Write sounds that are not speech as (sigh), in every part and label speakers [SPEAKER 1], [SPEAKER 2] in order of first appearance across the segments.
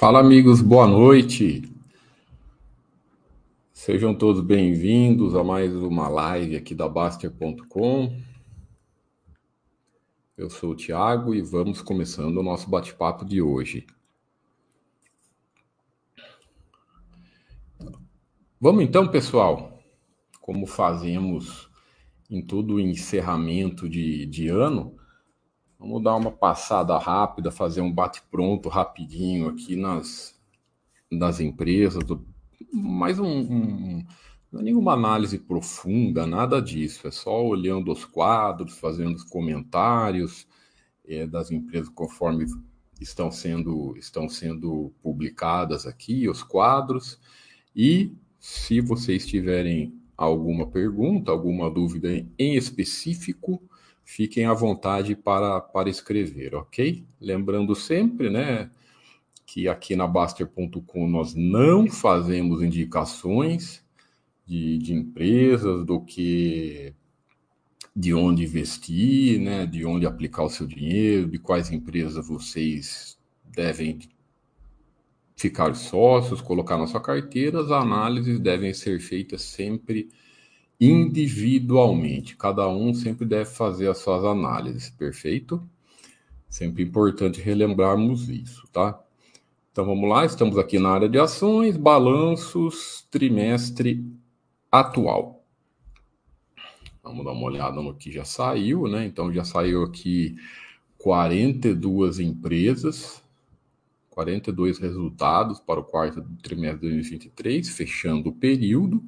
[SPEAKER 1] Fala, amigos, boa noite. Sejam todos bem-vindos a mais uma live aqui da Baster.com. Eu sou o Thiago e vamos começando o nosso bate-papo de hoje. Vamos então, pessoal, como fazemos em todo o encerramento de, de ano, Vamos dar uma passada rápida, fazer um bate-pronto rapidinho aqui nas, nas empresas, mais um, um, não é nenhuma análise profunda, nada disso, é só olhando os quadros, fazendo os comentários é, das empresas conforme estão sendo, estão sendo publicadas aqui, os quadros, e se vocês tiverem alguma pergunta, alguma dúvida em específico, fiquem à vontade para, para escrever, ok? Lembrando sempre, né, que aqui na Baster.com nós não fazemos indicações de, de empresas, do que de onde investir, né, de onde aplicar o seu dinheiro, de quais empresas vocês devem ficar sócios, colocar na sua carteira, as análises devem ser feitas sempre individualmente. Cada um sempre deve fazer as suas análises, perfeito? Sempre importante relembrarmos isso, tá? Então vamos lá, estamos aqui na área de ações, balanços, trimestre atual. Vamos dar uma olhada no que já saiu, né? Então já saiu aqui 42 empresas, 42 resultados para o quarto trimestre de 2023, fechando o período.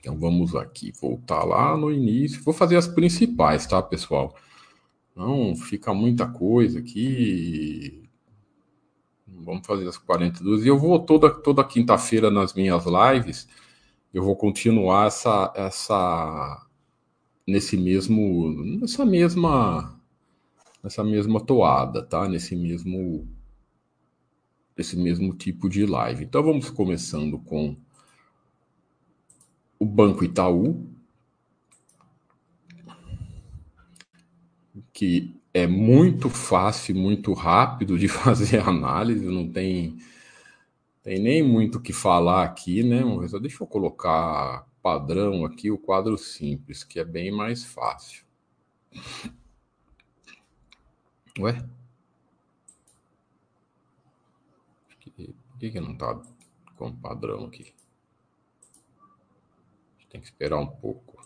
[SPEAKER 1] Então vamos aqui, voltar lá no início. Vou fazer as principais, tá, pessoal? Não fica muita coisa aqui. Vamos fazer as 42. E eu vou toda, toda quinta-feira nas minhas lives, eu vou continuar essa, essa nesse mesmo, nessa mesma, nessa mesma toada, tá? Nesse mesmo, nesse mesmo tipo de live. Então vamos começando com o Banco Itaú, que é muito fácil, muito rápido de (laughs) fazer análise, não tem, tem nem muito o que falar aqui, né? Deixa eu colocar padrão aqui, o quadro simples, que é bem mais fácil. Ué? Por que, que não tá com padrão aqui? Tem que esperar um pouco.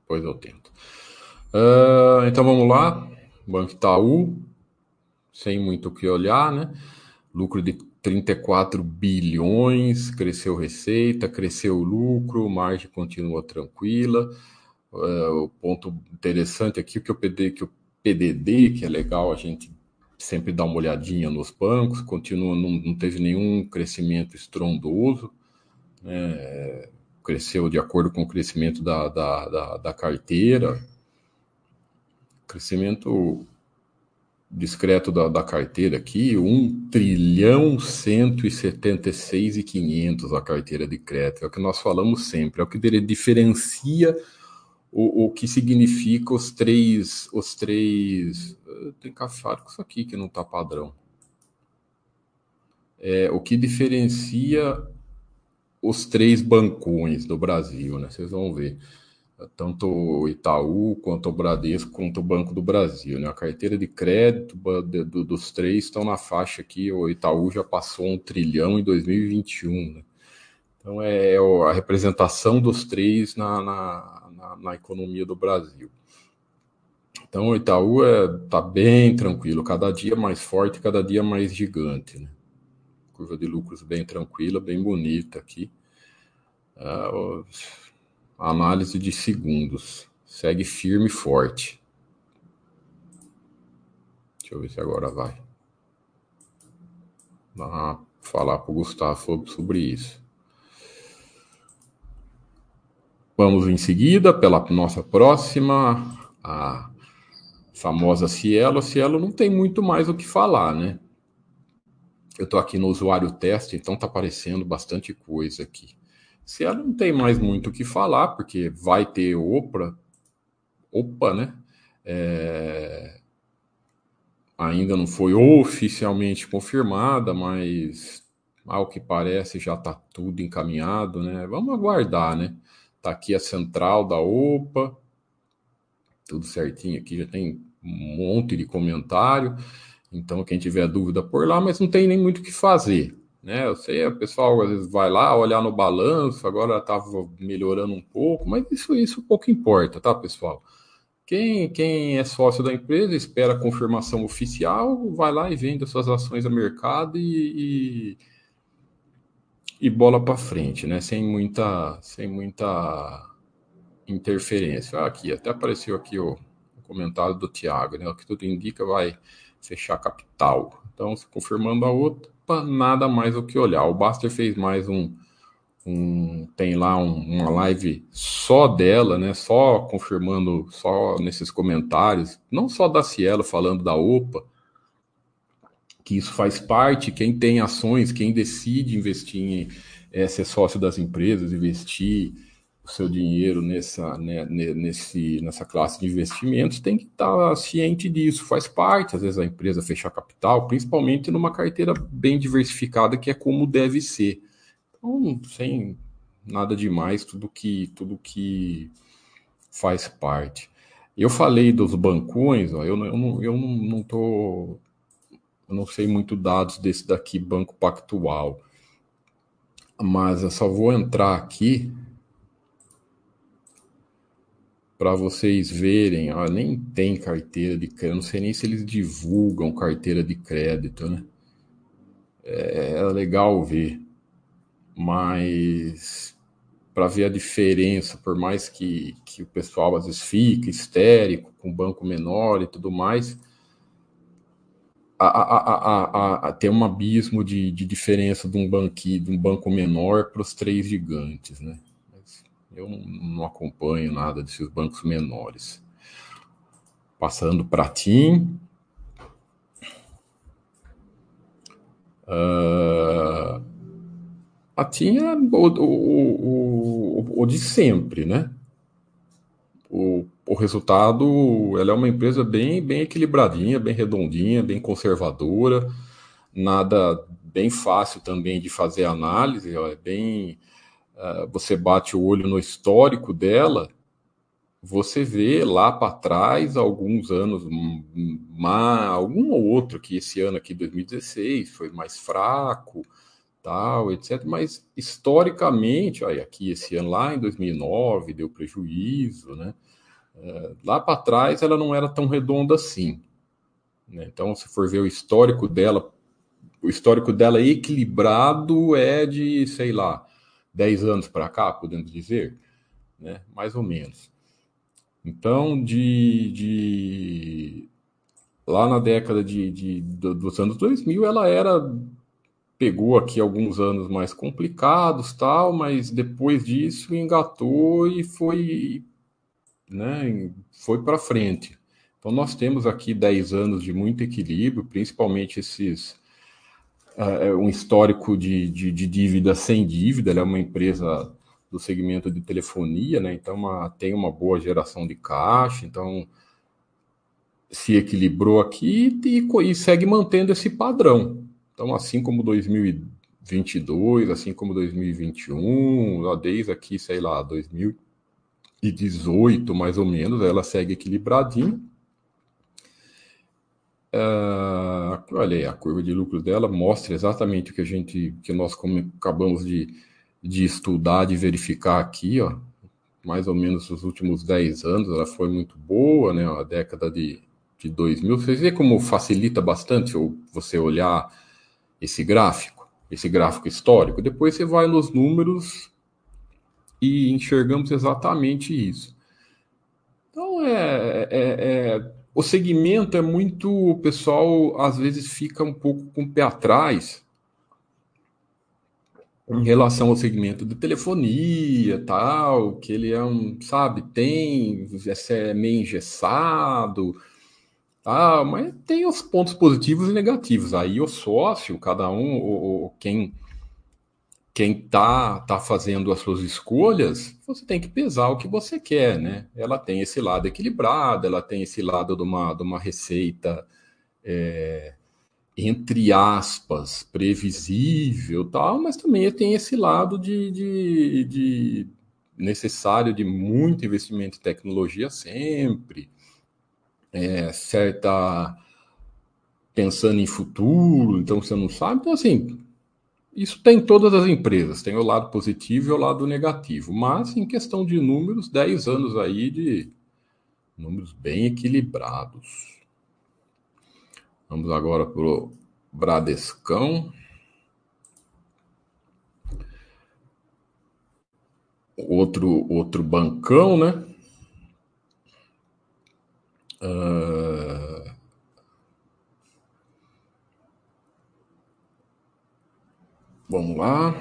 [SPEAKER 1] Depois eu tento. Uh, então vamos lá. Banco Itaú, sem muito o que olhar, né? Lucro de 34 bilhões, cresceu receita, cresceu lucro, margem continua tranquila. Uh, o ponto interessante aqui que o PD, que o PDD, que é legal a gente sempre dar uma olhadinha nos bancos, continua, não, não teve nenhum crescimento estrondoso. Né? Cresceu de acordo com o crescimento da, da, da, da carteira, crescimento discreto da, da carteira aqui, 1 trilhão 176 e 500 a carteira de crédito, é o que nós falamos sempre, é o que diferencia o, o que significa os três, os três, tem cafado com isso aqui que não está padrão, é, o que diferencia os três bancões do Brasil, né? Vocês vão ver. Tanto o Itaú, quanto o Bradesco, quanto o Banco do Brasil. Né? A carteira de crédito dos três estão na faixa aqui. O Itaú já passou um trilhão em 2021. Né? Então é, é a representação dos três na, na, na, na economia do Brasil. Então o Itaú está é, tá bem tranquilo, cada dia mais forte, cada dia mais gigante. Né? Curva de lucros bem tranquila, bem bonita aqui. Uh, análise de segundos. Segue firme e forte. Deixa eu ver se agora vai. Ah, falar para o Gustavo sobre isso. Vamos em seguida pela nossa próxima, a famosa Cielo. A Cielo não tem muito mais o que falar, né? Eu estou aqui no usuário teste, então está aparecendo bastante coisa aqui. Se ela não tem mais muito o que falar, porque vai ter OPA, opa, né? É... ainda não foi oficialmente confirmada, mas ao que parece já está tudo encaminhado, né? Vamos aguardar, né? Tá aqui a central da OPA, tudo certinho aqui, já tem um monte de comentário. Então, quem tiver dúvida por lá, mas não tem nem muito o que fazer. Né? Eu sei, o pessoal às vezes vai lá olhar no balanço, agora estava melhorando um pouco, mas isso, isso pouco importa, tá, pessoal? Quem, quem é sócio da empresa espera a confirmação oficial, vai lá e vende as suas ações a mercado e, e, e bola para frente, né? Sem muita, sem muita interferência. Ah, aqui, até apareceu aqui o, o comentário do Tiago, né? O que tudo indica vai fechar capital. Então, se confirmando a outra, nada mais o que olhar. O Baster fez mais um, um tem lá um, uma live só dela, né? Só confirmando, só nesses comentários, não só da Cielo falando da OPA, que isso faz parte, quem tem ações, quem decide investir em é, ser sócio das empresas, investir o seu dinheiro nessa, né, nesse, nessa classe de investimentos tem que estar ciente disso, faz parte, às vezes, a empresa fechar capital, principalmente numa carteira bem diversificada, que é como deve ser. Então, sem nada demais, tudo que, tudo que faz parte. Eu falei dos bancões, ó, eu, eu, não, eu não, não tô. Eu não sei muito dados desse daqui, Banco Pactual. Mas eu só vou entrar aqui para vocês verem, ó, nem tem carteira de crédito, não sei nem se eles divulgam carteira de crédito, né? É, é legal ver, mas para ver a diferença, por mais que, que o pessoal às vezes fique histérico com banco menor e tudo mais, a, a, a, tem um abismo de, de diferença de um, banqui, de um banco menor para os três gigantes, né? Eu não acompanho nada desses bancos menores. Passando para TIM. Uh, a TIM é o, o, o, o, de sempre, né? O, o resultado, ela é uma empresa bem, bem equilibradinha, bem redondinha, bem conservadora, nada bem fácil também de fazer análise, ó, é bem uh, você bate o olho no histórico dela, você vê lá para trás alguns anos, algum ou outro que esse ano aqui, 2016, foi mais fraco, tal, etc. Mas historicamente, olha, aqui esse ano lá em 2009 deu prejuízo, né? Uh, lá para trás ela não era tão redonda assim. Né? Então, se for ver o histórico dela, o histórico dela equilibrado é de, sei lá, 10 anos para cá, podemos dizer, né? mais ou menos. Então, de, de lá na década de, de, dos anos 2000, ela era pegou aqui alguns anos mais complicados, tal, mas depois disso engatou e foi, né, foi para frente. Então nós temos aqui 10 anos de muito equilíbrio, principalmente esses uh, um histórico de, de, de, dívida sem dívida, ela é uma empresa do segmento de telefonia, né? Então uma, tem uma boa geração de caixa, então se equilibrou aqui e, e segue mantendo esse padrão. Então, assim como 2022, assim como 2021, desde aqui, sei lá, 2018 mais ou menos, ela segue equilibradinha. Uh, olha aí, a curva de lucro dela mostra exatamente o que a gente, que nós acabamos de, de estudar, de verificar aqui, ó. Mais ou menos os últimos 10 anos, ela foi muito boa, né? A década de, de 2000. Vocês vê como facilita bastante você olhar esse gráfico, esse gráfico histórico. Depois você vai nos números e enxergamos exatamente isso. Então, é, é, é o segmento é muito. O pessoal às vezes fica um pouco com o pé atrás em relação ao segmento de telefonia, tal, que ele é um, sabe, tem, é meio engessado, tal, mas tem os pontos positivos e negativos. Aí o sócio, cada um, o, quem quem está tá fazendo as suas escolhas, você tem que pesar o que você quer, né? Ela tem esse lado equilibrado, ela tem esse lado de uma, de uma receita é, entre aspas, previsível, tal, mas também tem esse lado de, de, de necessário de muito investimento em tecnologia sempre, é, certa pensando em futuro, então você não sabe, então assim, isso tem todas as empresas, tem o lado positivo e o lado negativo, mas em questão de números, 10 anos aí de números bem equilibrados. Vamos agora para o Bradescão. Outro, outro bancão, né? Uh... Vamos lá.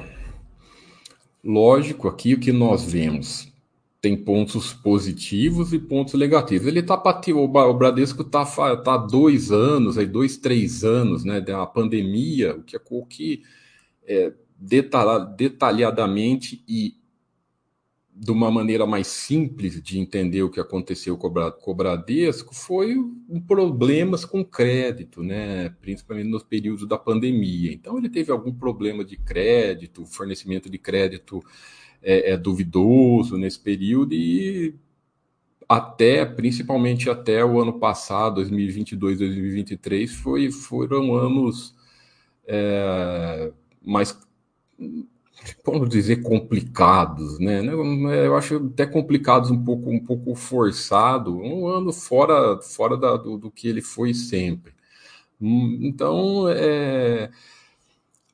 [SPEAKER 1] Lógico, aqui o que nós vemos tem pontos positivos e pontos negativos. Ele está o Bradesco está tá dois anos, aí dois, três anos, né, da pandemia, o que, o que é, detalhadamente e de uma maneira mais simples de entender o que aconteceu com o Bradesco foi problemas com crédito, né? principalmente nos períodos da pandemia. Então, ele teve algum problema de crédito, fornecimento de crédito é, é duvidoso nesse período e até, principalmente até o ano passado, 2022, 2023, foi, foram anos é, mais como dizer complicados, né? Eu acho até complicados um pouco um pouco forçado, um ano fora fora da, do, do, que ele foi sempre. Hum, então, é,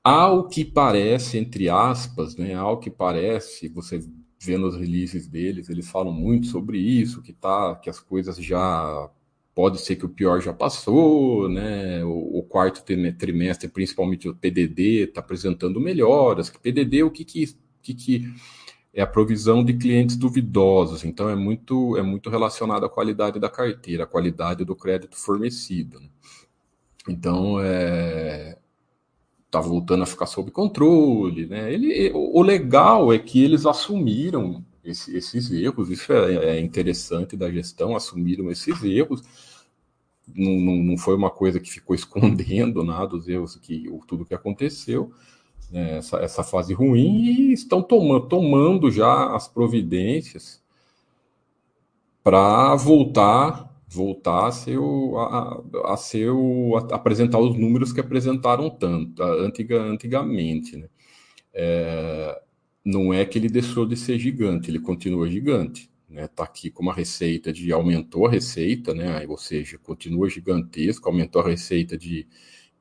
[SPEAKER 1] ao que parece, entre aspas, né? Ao que parece, você vê nos releases deles, eles falam muito sobre isso, que tá, que as coisas já pode ser que o pior já passou, né? O, o quarto trimestre, principalmente o PDD, está apresentando melhoras. PDD, o que que, que que é a provisão de clientes duvidosos. Então é muito é muito relacionado à qualidade da carteira, à qualidade do crédito fornecido. Né? Então é tá voltando a ficar sob controle, né? Ele, o legal é que eles assumiram esse, esses erros, isso é, é, interessante da gestão, assumiram esses erros não, não, foi uma coisa que ficou (laughs) escondendo nada os erros que tudo que aconteceu né, essa, essa fase ruim e estão tomando, tomando já as providências para voltar voltar a ser o, a, a ser o, a apresentar os números que apresentaram tanto antiga, antigamente né? É, não é que ele deixou de ser gigante ele continua gigante né? Tá aqui com uma receita de aumentou a receita, né? Ou seja, continua gigantesco, aumentou a receita de,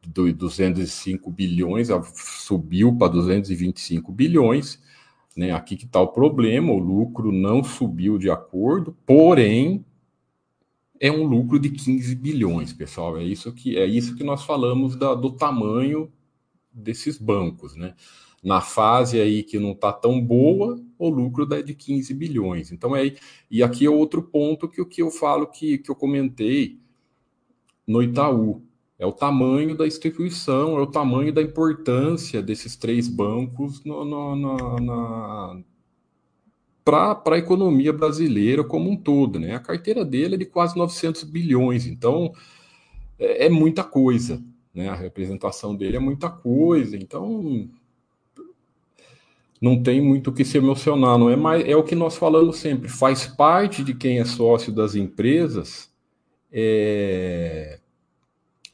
[SPEAKER 1] de 205 bilhões, subiu para 225 bilhões. Né? Aqui que está o problema, o lucro não subiu de acordo, porém é um lucro de 15 bilhões, pessoal. É isso que é isso que nós falamos da, do tamanho desses bancos, né? Na fase aí que não está tão boa, o lucro é de 15 bilhões. Então é e aqui é outro ponto que o que eu falo que, que eu comentei no Itaú é o tamanho da instituição, é o tamanho da importância desses três bancos no, no, no, na para a economia brasileira como um todo, né? A carteira dele é de quase 900 bilhões, então é, é muita coisa, né? A representação dele é muita coisa, então não tem muito o que se emocionar, não é mais é o que nós falamos sempre, faz parte de quem é sócio das empresas, é,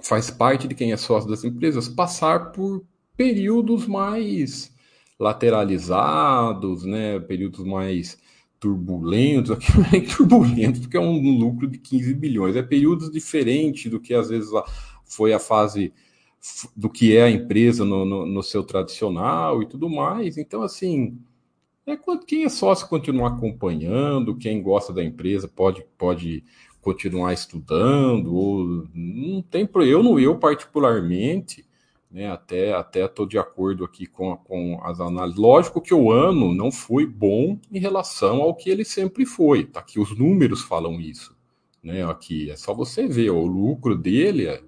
[SPEAKER 1] faz parte de quem é sócio das empresas passar por períodos mais lateralizados, né, períodos mais turbulentos, (laughs) aqui não é turbulento, porque é um lucro de 15 bilhões, é períodos diferentes do que às vezes foi a fase do que é a empresa no, no, no, seu tradicional e tudo mais. Então, assim, é quem é sócio continuar acompanhando, quem gosta da empresa pode, pode continuar estudando, ou não tem eu não eu particularmente, né, até até estou de acordo aqui com, com as análises. Lógico que o ano não foi bom em relação ao que ele sempre foi. Tá aqui os números falam isso, né? Aqui é só você ver o lucro dele é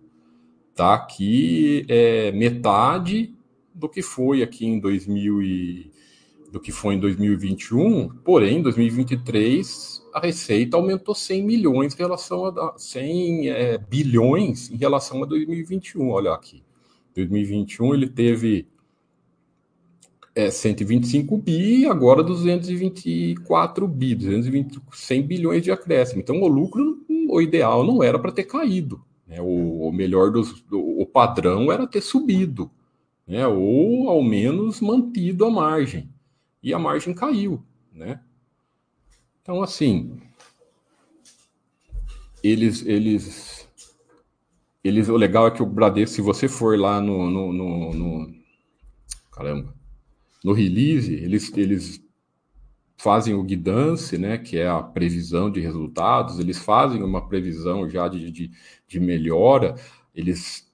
[SPEAKER 1] tá? aqui é metade do que foi aqui em 2000 e, do que foi em 2021, porém, em 2023 a receita aumentou 100 milhões em relação a 100 é, bilhões em relação a 2021. Olha aqui, 2021 ele teve é, 125 bi agora 224 bi, 220, 100 bilhões de acréscimo. Então o lucro, o ideal não era para ter caído, né? o, o, melhor dos, o padrão era ter subido, né? ou ao menos mantido a margem. E a margem caiu, né? Então, assim, eles, eles, eles, o legal é que o Bradesco, se você for lá no, no, no, no caramba, no release, eles, eles fazem o guidance, né, que é a previsão de resultados, eles fazem uma previsão já de, de, de melhora, eles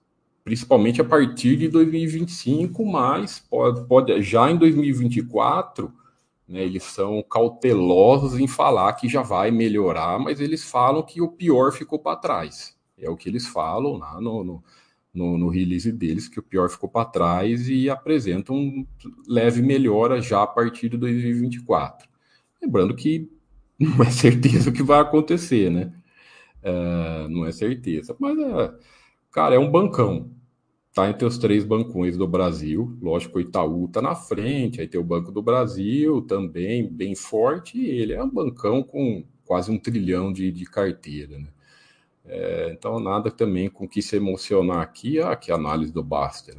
[SPEAKER 1] principalmente a partir de 2025, mas pode, pode já em 2024 né, eles são cautelosos em falar que já vai melhorar, mas eles falam que o pior ficou para trás. É o que eles falam lá no, no, no, no release deles, que o pior ficou para trás e apresentam leve melhora já a partir de 2024. Lembrando que (laughs) não é certeza o que vai acontecer, né? É, não é certeza, mas é, cara, é um bancão está entre os três bancões do Brasil. Lógico, o Itaú está na frente, aí tem o Banco do Brasil também, bem forte, e ele é um bancão com quase um trilhão de, de carteira. Né? É, então, nada também com que se emocionar aqui, ah, que análise do Baster.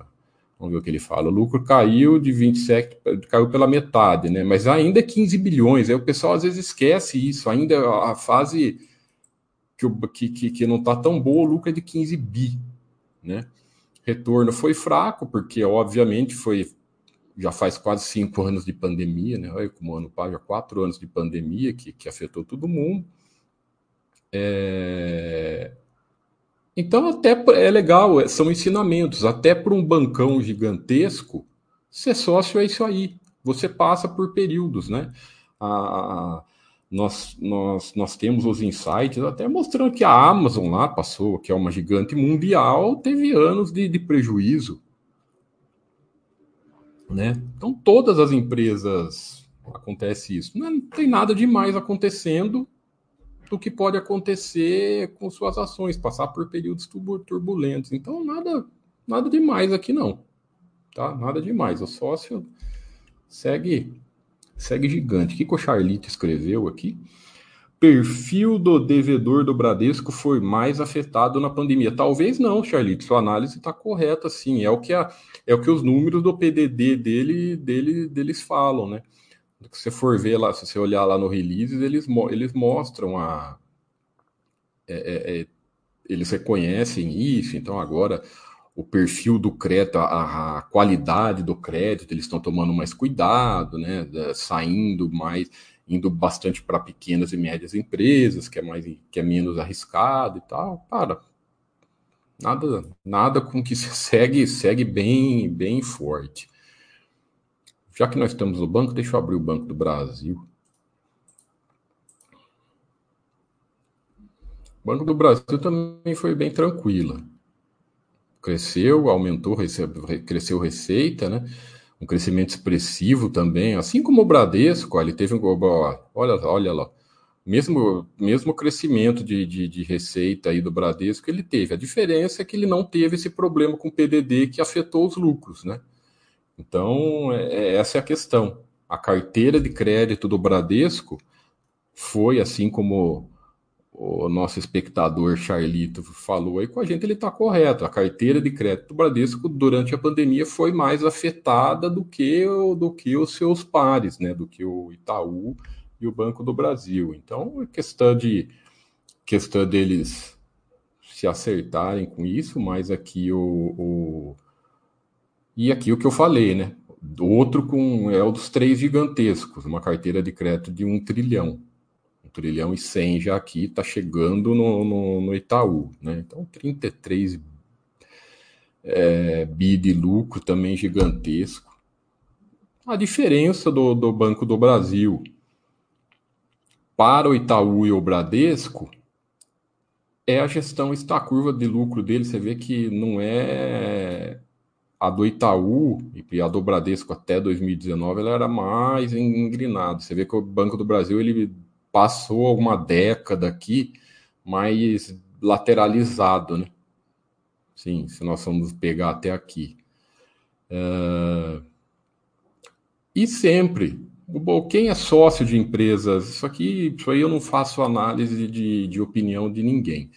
[SPEAKER 1] Vamos ver o que ele fala. O lucro caiu de 27, caiu pela metade, né? Mas ainda é 15 bilhões. Aí o pessoal às vezes esquece isso. Ainda a fase que, que, que não está tão boa, o lucro é de 15 bi, né? retorno foi fraco, porque obviamente foi já faz quase cinco anos de pandemia, né? Olha como ano paga quatro anos de pandemia que, que afetou todo mundo. É... Então até é legal, é, são ensinamentos. Até para um bancão gigantesco, ser sócio é isso aí. Você passa por períodos, né? Nós, nós, nós temos os insights até mostrando que a Amazon lá passou, que é uma gigante mundial, teve anos de, de prejuízo. Né? Então, todas as empresas acontece isso. Não tem nada demais acontecendo do que pode acontecer com suas ações, passar por períodos turbulentos. Então, nada, nada demais aqui não. Tá? Nada demais. O sócio segue Segue gigante. O que, o Charlito escreveu aqui? Perfil do devedor do Bradesco foi mais afetado na pandemia. Talvez não, Charlito. Sua análise está correta, sim. É o que a, é o que os números do PDD dele, dele deles falam, né? Se você for ver lá, se você olhar lá no release, eles, eles mostram a. É, é, é, eles reconhecem isso, então agora o perfil do crédito, a, a qualidade do crédito, eles estão tomando mais cuidado, né? Saindo mais, indo bastante para pequenas e médias empresas, que é mais que é menos arriscado e tal. Para. Nada, nada com que (laughs) segue, segue bem, bem forte. Já que nós estamos no banco, deixa eu abrir o Banco do Brasil. O Banco do Brasil também foi bem tranquila cresceu, aumentou, cresceu receita, né? Um crescimento expressivo também, assim como o Bradesco, ele teve um. Olha, olha lá. Mesmo, mesmo crescimento de, de, de, receita aí do Bradesco, ele teve. A diferença é que ele não teve esse problema com o PDD que afetou os lucros, né? Então, é, é, essa é a questão. A carteira de crédito do Bradesco foi, assim como o nosso espectador Charlito falou aí com a gente, ele está correto. A carteira de crédito do Bradesco durante a pandemia foi mais afetada do que, do que os seus pares, né? Do que o Itaú e o Banco do Brasil. Então, é questão de questão deles se acertarem com isso, mas aqui o, o e aqui o que eu falei, né? Outro com é o dos três gigantescos, uma carteira de crédito de um trilhão trilhão e 100 já aqui, está chegando no, no, no, Itaú. Né? Então, 33 é, bi de lucro também gigantesco. A diferença do, do Banco do Brasil para o Itaú e o Bradesco é a gestão, está curva de lucro dele, você vê que não é a do Itaú e a do Bradesco até 2019, ela era mais engrinada. Você vê que o Banco do Brasil ele passou alguma década aqui mais lateralizado, né? Sim, se nós vamos pegar até aqui. Uh, e sempre, quem é sócio de empresas, isso aqui, isso aí eu não faço análise de, de opinião de ninguém.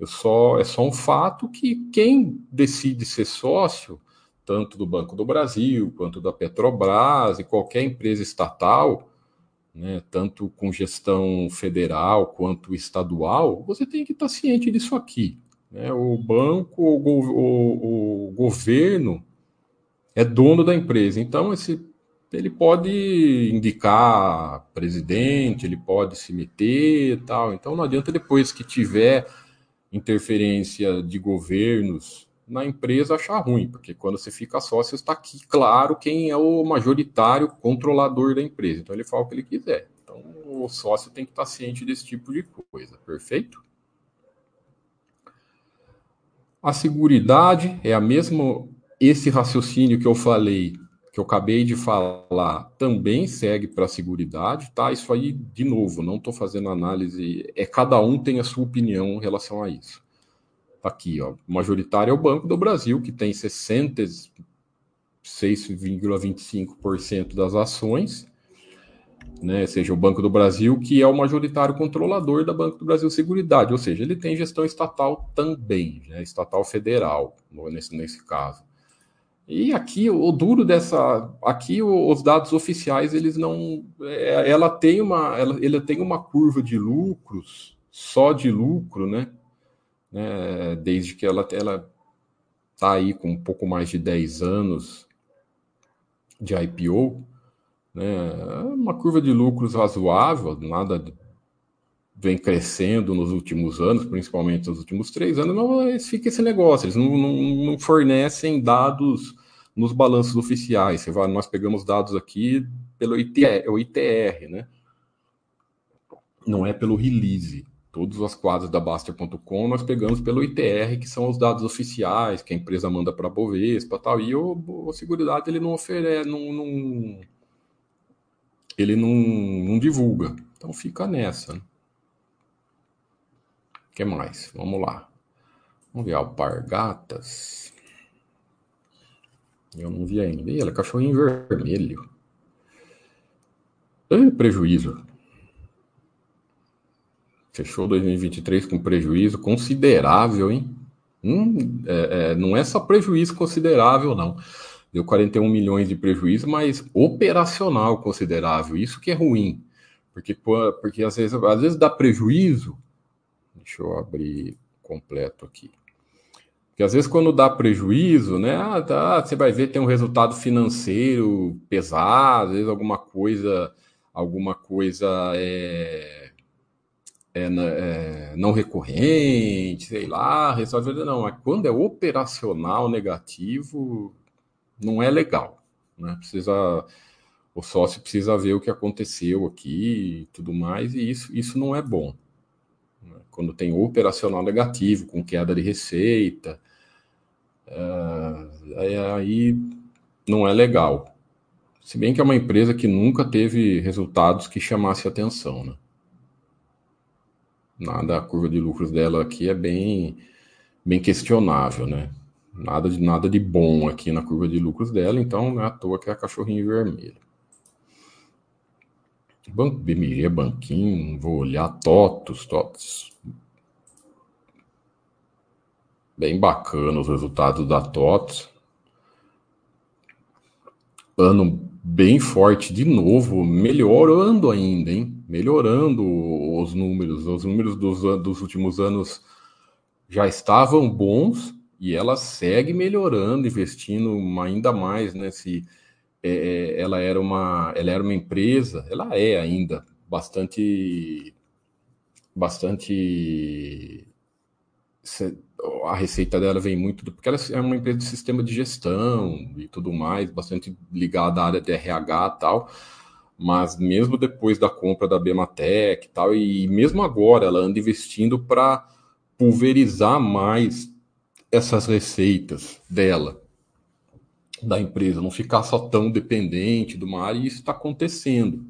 [SPEAKER 1] Eu só é só um fato que quem decide ser sócio, tanto do Banco do Brasil quanto da Petrobras e qualquer empresa estatal, né, tanto com gestão federal quanto estadual, você tem que estar ciente disso aqui. Né? O banco, o, o, o governo é dono da empresa, então esse ele pode indicar presidente, ele pode se meter tal. Então não adianta depois que tiver interferência de governos na empresa achar ruim, porque quando você fica sócio está aqui claro quem é o majoritário controlador da empresa. Então ele fala o que ele quiser. Então o sócio tem que estar ciente desse tipo de coisa, perfeito? A seguridade é a mesma esse raciocínio que eu falei que eu acabei de falar também segue para a seguridade, tá? Isso aí, de novo, não estou fazendo análise, é cada um tem a sua opinião em relação a isso. Tá aqui, ó, majoritário é o Banco do Brasil, que tem 66,25% das ações, né? Seja, o Banco do Brasil, que é o majoritário controlador da Banco do Brasil Seguridade, ou seja, ele tem gestão estatal também, né? estatal federal, nesse, nesse caso. E aqui o duro dessa, aqui os dados oficiais eles não, é, ela tem uma, ela, ela tem uma curva de lucros só de lucro, né? Né? Desde que ela ela tá aí com um pouco mais de 10 anos de IPO, né? Uma curva de lucros razoável, nada vem crescendo nos últimos anos, principalmente nos últimos três anos, não fica esse negócio. Eles não, não, não fornecem dados nos balanços oficiais. Nós pegamos dados aqui pelo ITR, é o ITR, né? Não é pelo release. Todas as quadras da Baster.com nós pegamos pelo ITR, que são os dados oficiais que a empresa manda para a Bovespa tal. E o, o Seguridade ele não oferece, não, não ele não, não divulga. Então fica nessa. Né? O que mais? Vamos lá. Vamos ver, Alpargatas. Eu não vi ainda. Ih, ela é cachorrinho vermelho. É prejuízo. Fechou 2023 com prejuízo considerável, hein? Hum, é, é, não é só prejuízo considerável, não. Deu 41 milhões de prejuízo, mas operacional considerável. Isso que é ruim. Porque, porque às, vezes, às vezes dá prejuízo, Deixa eu abrir completo aqui. Porque às vezes quando dá prejuízo, né? Ah, tá, você vai ver tem um resultado financeiro pesado, às vezes alguma coisa, alguma coisa é, é, é não recorrente, sei lá, resolve não. Mas quando é operacional negativo, não é legal, né? Precisa o sócio precisa ver o que aconteceu aqui e tudo mais, e isso, isso não é bom quando tem operacional negativo, com queda de receita, uh, aí não é legal. Se bem que é uma empresa que nunca teve resultados que chamasse atenção, né? Nada, a curva de lucros dela aqui é bem, bem questionável, né? Nada de, nada de bom aqui na curva de lucros dela, então não é à toa que é a cachorrinho vermelho. Banco BMG, Banquinho, vou olhar TOTOS, TOTOS. Bem bacana os resultados da TOTOS. Ano bem forte de novo, melhorando ainda, hein? Melhorando os números. Os números dos, dos últimos anos já estavam bons e ela segue melhorando, investindo ainda mais. Né? É, é, ela era uma, ela era uma empresa, ela é ainda bastante, bastante. A receita dela vem muito do, porque ela é uma empresa de sistema de gestão e tudo mais, bastante ligada à área de RH e tal. Mas mesmo depois da compra da Bematec e tal, e mesmo agora ela anda investindo para pulverizar mais essas receitas dela da empresa, não ficar só tão dependente do mar, e isso está acontecendo.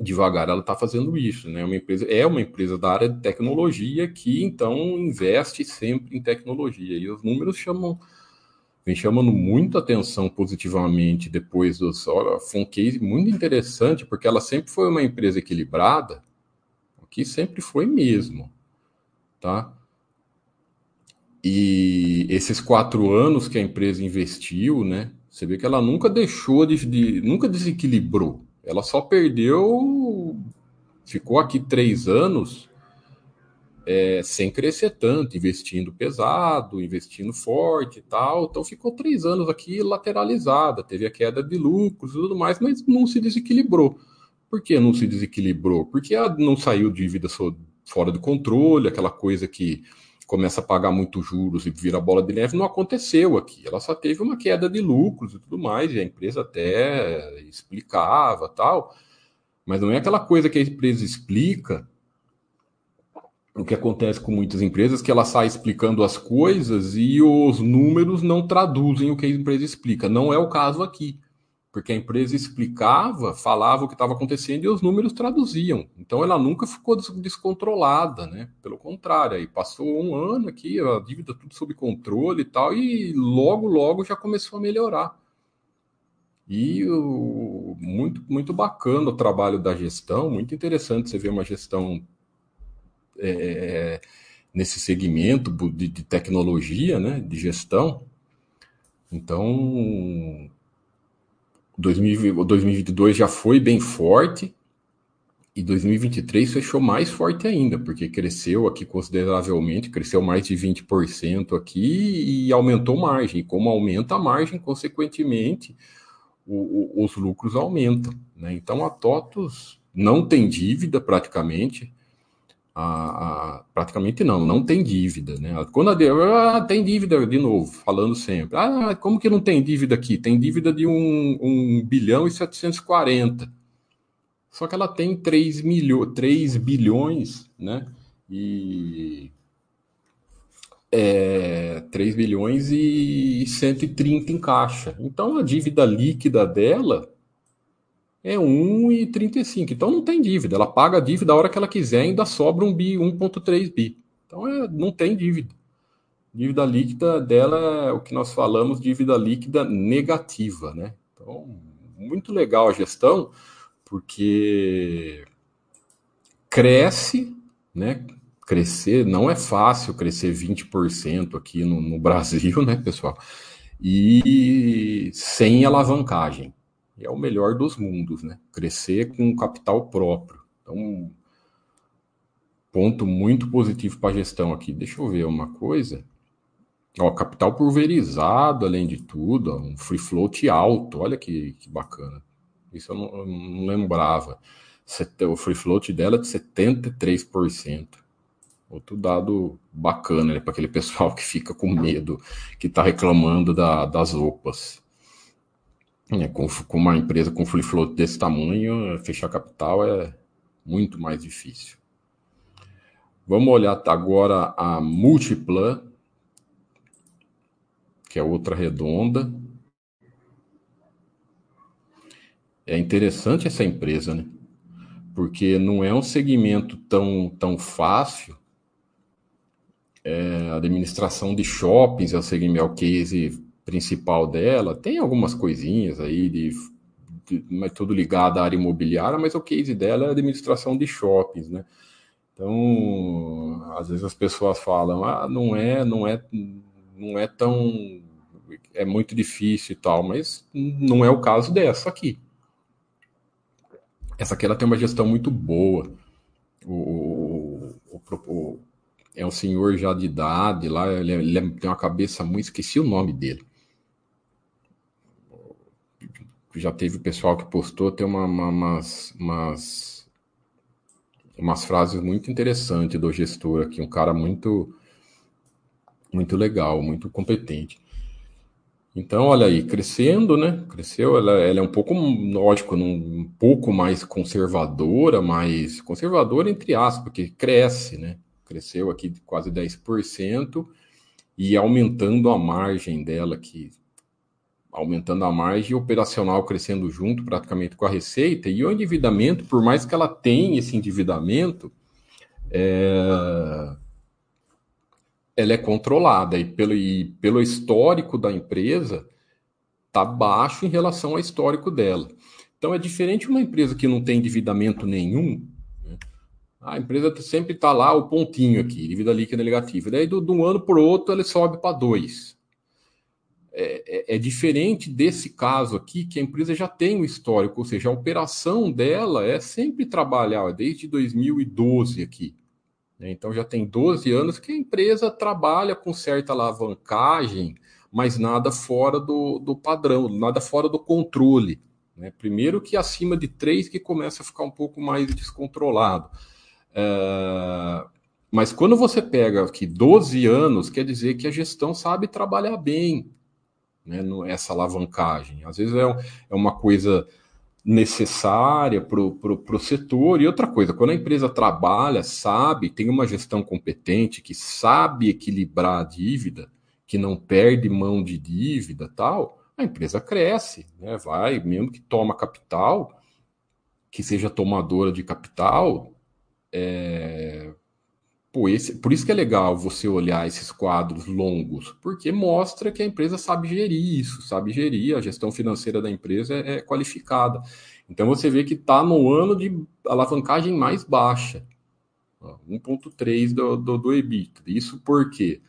[SPEAKER 1] devagar ela está fazendo isso, né? Uma empresa é uma empresa da área de tecnologia que então investe sempre em tecnologia e os números chamam vem chamando muita atenção positivamente depois dos olha, foi um case muito interessante porque ela sempre foi uma empresa equilibrada, o que sempre foi mesmo, tá? E esses quatro anos que a empresa investiu, né? Você vê que ela nunca deixou de, de nunca desequilibrou. Ela só perdeu, ficou aqui três anos é, sem crescer tanto, investindo pesado, investindo forte e tal. Então ficou três anos aqui lateralizada, teve a queda de lucros e tudo mais, mas não se desequilibrou. Por que não se desequilibrou? Porque não saiu dívida fora do controle, aquela coisa que começa a pagar muito juros e vira bola de neve, não aconteceu aqui. Ela só teve uma queda de lucros e tudo mais, e a empresa até explicava tal, mas não é aquela coisa que a empresa explica. O que acontece com muitas empresas que ela sai explicando as coisas e os números não traduzem o que a empresa explica. Não é o caso aqui porque a empresa explicava, falava o que estava acontecendo e os números traduziam. Então ela nunca ficou descontrolada, né? Pelo contrário, aí passou um ano aqui, a dívida tudo sob controle e tal, e logo, logo já começou a melhorar. E o, muito, muito bacana o trabalho da gestão, muito interessante você ver uma gestão é, nesse segmento de, de tecnologia, né? De gestão. Então, 2022 já foi bem forte e 2023 fechou mais forte ainda, porque cresceu aqui consideravelmente, cresceu mais de 20% aqui e aumentou margem. Como aumenta a margem, consequentemente, o, o, os lucros aumentam. Né? Então a TOTUS não tem dívida praticamente, a, a, praticamente não, não tem dívida, né? Quando a, ah, tem dívida de novo, falando sempre. Ah, como que não tem dívida aqui? Tem dívida de 1 um, um bilhão e 740. Só que ela tem 3, milho, 3 bilhões, né? E é, 3 bilhões e 130 em caixa. Então a dívida líquida dela é 1,35. Então não tem dívida. Ela paga a dívida a hora que ela quiser, ainda sobra um bi, 1,3 bi. Então é, não tem dívida. Dívida líquida dela é o que nós falamos, dívida líquida negativa, né? Então, muito legal a gestão, porque cresce, né? Crescer não é fácil crescer 20% aqui no, no Brasil, (laughs) né, pessoal? E sem alavancagem é o melhor dos mundos, né? Crescer com capital próprio. Então, ponto muito positivo para a gestão aqui. Deixa eu ver uma coisa. Ó, capital pulverizado, além de tudo, ó, um free float alto. Olha que, que bacana. Isso eu não, eu não lembrava. O free float dela é de 73%. Outro dado bacana né, para aquele (laughs) pessoal que fica com medo, que está reclamando da, das roupas. É, com, com, uma empresa com free float desse tamanho, fechar capital é muito mais difícil. Vamos olhar agora a Multiplan, que é outra redonda. É interessante essa empresa, né? Porque não é um segmento tão, tão fácil. É, administração de shoppings é o segmento, é o case principal dela, tem algumas coisinhas aí de, de mas tudo ligado à área imobiliária, mas o case dela é administração de shoppings, né? Então, às vezes as pessoas falam, ah, não é, não é, não é tão, é muito difícil e tal, mas não é o caso dessa aqui. Essa aqui ela tem uma gestão muito boa. O, o, o, é um senhor já de idade lá, ele, é, ele, é, tem uma cabeça muito, esqueci o nome dele já teve pessoal que postou, tem uma, uma, umas, umas, umas frases muito interessantes do gestor aqui, um cara muito, muito legal, muito competente. Então, olha aí, crescendo, né? Cresceu, ela, ela é um pouco, lógico, um pouco mais conservadora, mas conservadora entre aspas, porque cresce, né? Cresceu aqui quase 10% e aumentando a margem dela, que aumentando a margem operacional crescendo junto praticamente com a receita, e o endividamento, por mais que ela tenha esse endividamento, é, ela é controlada e pelo, e pelo histórico da empresa está baixo em relação ao histórico dela. Então é diferente uma empresa que não tem endividamento nenhum. Né? A empresa sempre está lá o pontinho aqui, dívida líquida negativa. Daí de um ano para o outro ele sobe para dois é, é, é, diferente desse caso aqui, que a empresa já tem um histórico, ou seja, a operação dela é sempre trabalhar, desde 2012 aqui. Né? Então já tem 12 anos que a empresa trabalha com certa alavancagem, mas nada fora do, do padrão, nada fora do controle. Né? Primeiro que acima de 3 que começa a ficar um pouco mais descontrolado. É... Mas quando você pega aqui 12 anos, quer dizer que a gestão sabe trabalhar bem, né, essa alavancagem. Às vezes é, é uma coisa necessária para o setor. E outra coisa, quando a empresa trabalha, sabe, tem uma gestão competente, que sabe equilibrar a dívida, que não perde mão de dívida tal, a empresa cresce, né? vai, mesmo que toma capital, que seja tomadora de capital, é, Pô, esse, por isso que é legal você olhar esses quadros longos, porque mostra que a empresa sabe gerir isso, sabe gerir, a gestão financeira da empresa é, é qualificada. Então você vê que está no ano de alavancagem mais baixa, 1,3 do, do, do. Isso por quê?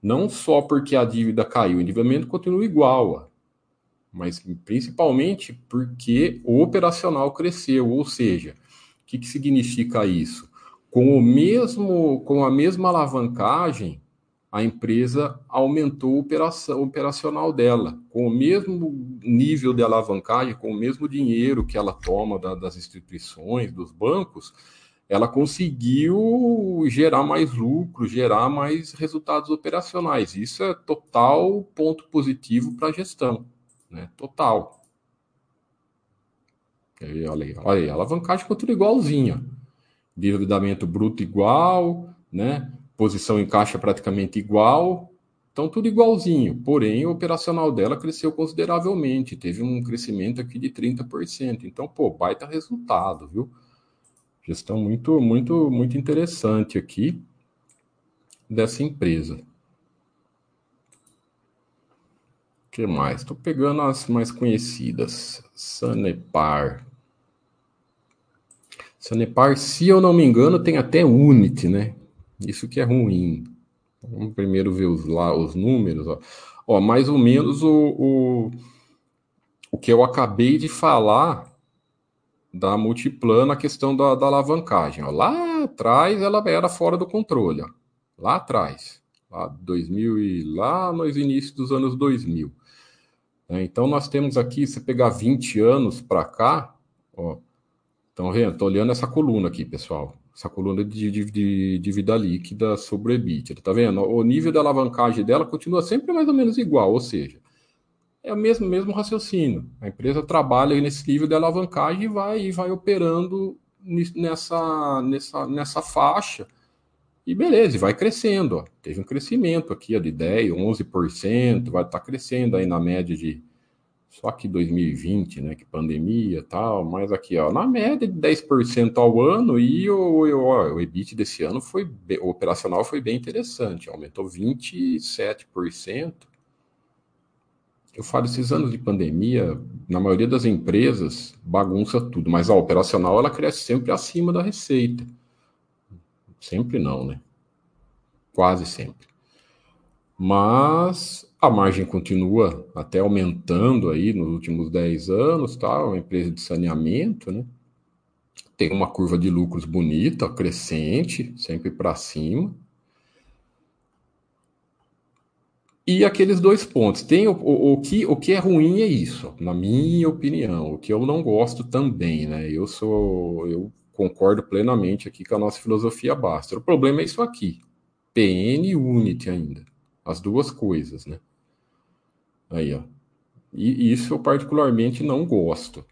[SPEAKER 1] Não só porque a dívida caiu, o endividamento continua igual, mas principalmente porque o operacional cresceu, ou seja, o que, que significa isso? Com o mesmo, com a mesma alavancagem, a empresa aumentou o operacional dela. Com o mesmo nível de alavancagem, com o mesmo dinheiro que ela toma da, das instituições, dos bancos, ela conseguiu gerar mais lucro, gerar mais resultados operacionais. Isso é total ponto positivo para a gestão, né? Total. Olha aí, olha aí, a alavancagem continua igualzinha endividamento bruto igual, né? Posição em caixa praticamente igual, então tudo igualzinho. Porém, o operacional dela cresceu consideravelmente, teve um crescimento aqui de 30%. Então, pô, baita resultado, viu? Gestão muito, muito, muito interessante aqui dessa empresa. O que mais? Estou pegando as mais conhecidas. Sanepar. Sanepar, se eu não me engano, tem até Unity, né? Isso que é ruim. Vamos primeiro ver os, lá, os números. Ó. ó mais ou menos o, o, o que eu acabei de falar da Multiplan na questão da, da alavancagem. Ó. Lá atrás ela era fora do controle. Ó. Lá atrás. Lá, 2000 e, lá nos inícios dos anos 2000. É, então nós temos aqui, se pegar 20 anos para cá, ó, então, estou olhando essa coluna aqui, pessoal. Essa coluna de, de, de dívida líquida sobre EBITDA. Tá vendo? O nível de alavancagem dela continua sempre mais ou menos igual, ou seja, é o mesmo, mesmo raciocínio. A empresa trabalha nesse nível de alavancagem e vai, e vai operando nessa, nessa, nessa faixa. E beleza, vai crescendo. Ó. Teve um crescimento aqui ó, de 10%, 11%, vai estar tá crescendo aí na média de só que 2020, né, que pandemia tal, mas aqui, ó, na média de 10% ao ano e o, o, o EBIT desse ano foi, o operacional foi bem interessante, aumentou 27%. Eu falo, esses anos de pandemia, na maioria das empresas, bagunça tudo, mas a operacional, ela cresce sempre acima da receita. Sempre não, né? Quase sempre. Mas a margem continua até aumentando aí nos últimos 10 anos, tá? Uma empresa de saneamento, né? Tem uma curva de lucros bonita, crescente, sempre para cima. E aqueles dois pontos. Tem o, o, o, que, o que é ruim é isso, na minha opinião. O que eu não gosto também, né? Eu sou. Eu concordo plenamente aqui com a nossa filosofia basta. O problema é isso aqui. PN e Unity ainda. As duas coisas, né? Aí, ó. E isso eu particularmente não gosto.